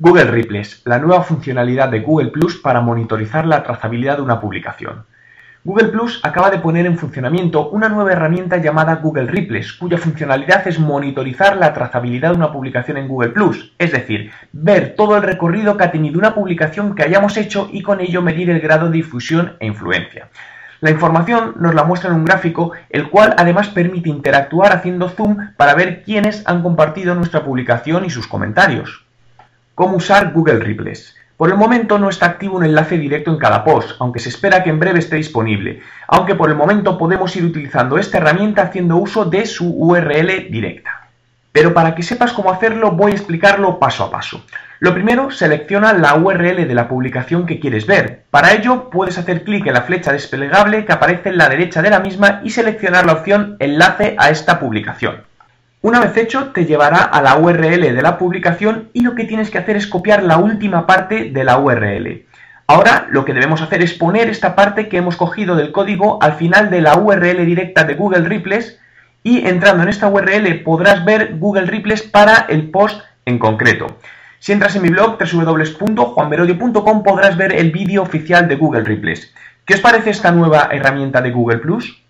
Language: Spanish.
Google Ripples, la nueva funcionalidad de Google Plus para monitorizar la trazabilidad de una publicación. Google Plus acaba de poner en funcionamiento una nueva herramienta llamada Google Ripples, cuya funcionalidad es monitorizar la trazabilidad de una publicación en Google Plus, es decir, ver todo el recorrido que ha tenido una publicación que hayamos hecho y con ello medir el grado de difusión e influencia. La información nos la muestra en un gráfico, el cual además permite interactuar haciendo zoom para ver quiénes han compartido nuestra publicación y sus comentarios. ¿Cómo usar Google Ripples? Por el momento no está activo un enlace directo en cada post, aunque se espera que en breve esté disponible, aunque por el momento podemos ir utilizando esta herramienta haciendo uso de su URL directa. Pero para que sepas cómo hacerlo voy a explicarlo paso a paso. Lo primero, selecciona la URL de la publicación que quieres ver. Para ello puedes hacer clic en la flecha desplegable que aparece en la derecha de la misma y seleccionar la opción Enlace a esta publicación. Una vez hecho, te llevará a la URL de la publicación y lo que tienes que hacer es copiar la última parte de la URL. Ahora lo que debemos hacer es poner esta parte que hemos cogido del código al final de la URL directa de Google Ripples y entrando en esta URL podrás ver Google Ripples para el post en concreto. Si entras en mi blog www.juanmerodio.com podrás ver el vídeo oficial de Google Ripples. ¿Qué os parece esta nueva herramienta de Google Plus?